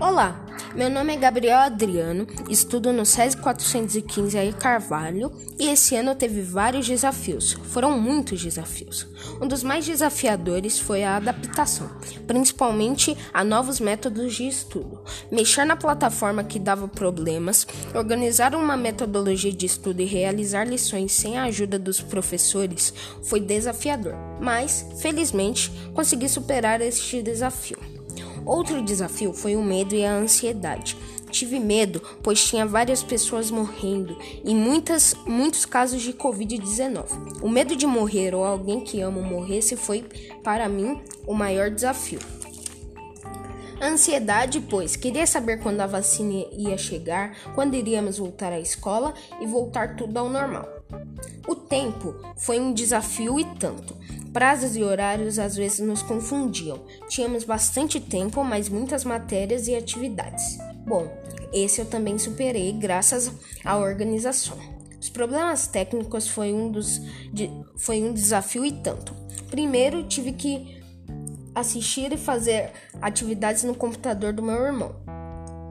Olá, meu nome é Gabriel Adriano, estudo no SESI 415 aí Carvalho e esse ano teve vários desafios. Foram muitos desafios. Um dos mais desafiadores foi a adaptação, principalmente a novos métodos de estudo. Mexer na plataforma que dava problemas, organizar uma metodologia de estudo e realizar lições sem a ajuda dos professores foi desafiador, mas felizmente consegui superar este desafio. Outro desafio foi o medo e a ansiedade. Tive medo, pois tinha várias pessoas morrendo e muitas, muitos casos de Covid-19. O medo de morrer ou alguém que amo morresse foi, para mim, o maior desafio. Ansiedade, pois queria saber quando a vacina ia chegar, quando iríamos voltar à escola e voltar tudo ao normal. O tempo foi um desafio e tanto. Prazos e horários às vezes nos confundiam. Tínhamos bastante tempo, mas muitas matérias e atividades. Bom, esse eu também superei graças à organização. Os problemas técnicos foi um, dos, de, foi um desafio e tanto. Primeiro, tive que assistir e fazer atividades no computador do meu irmão,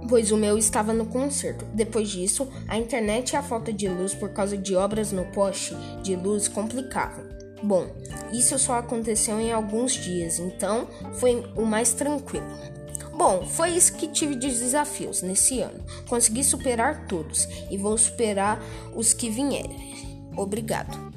pois o meu estava no concerto. Depois disso, a internet e a falta de luz por causa de obras no poste de luz complicavam. Bom, isso só aconteceu em alguns dias, então foi o mais tranquilo. Bom, foi isso que tive de desafios nesse ano. Consegui superar todos e vou superar os que vierem. Obrigado.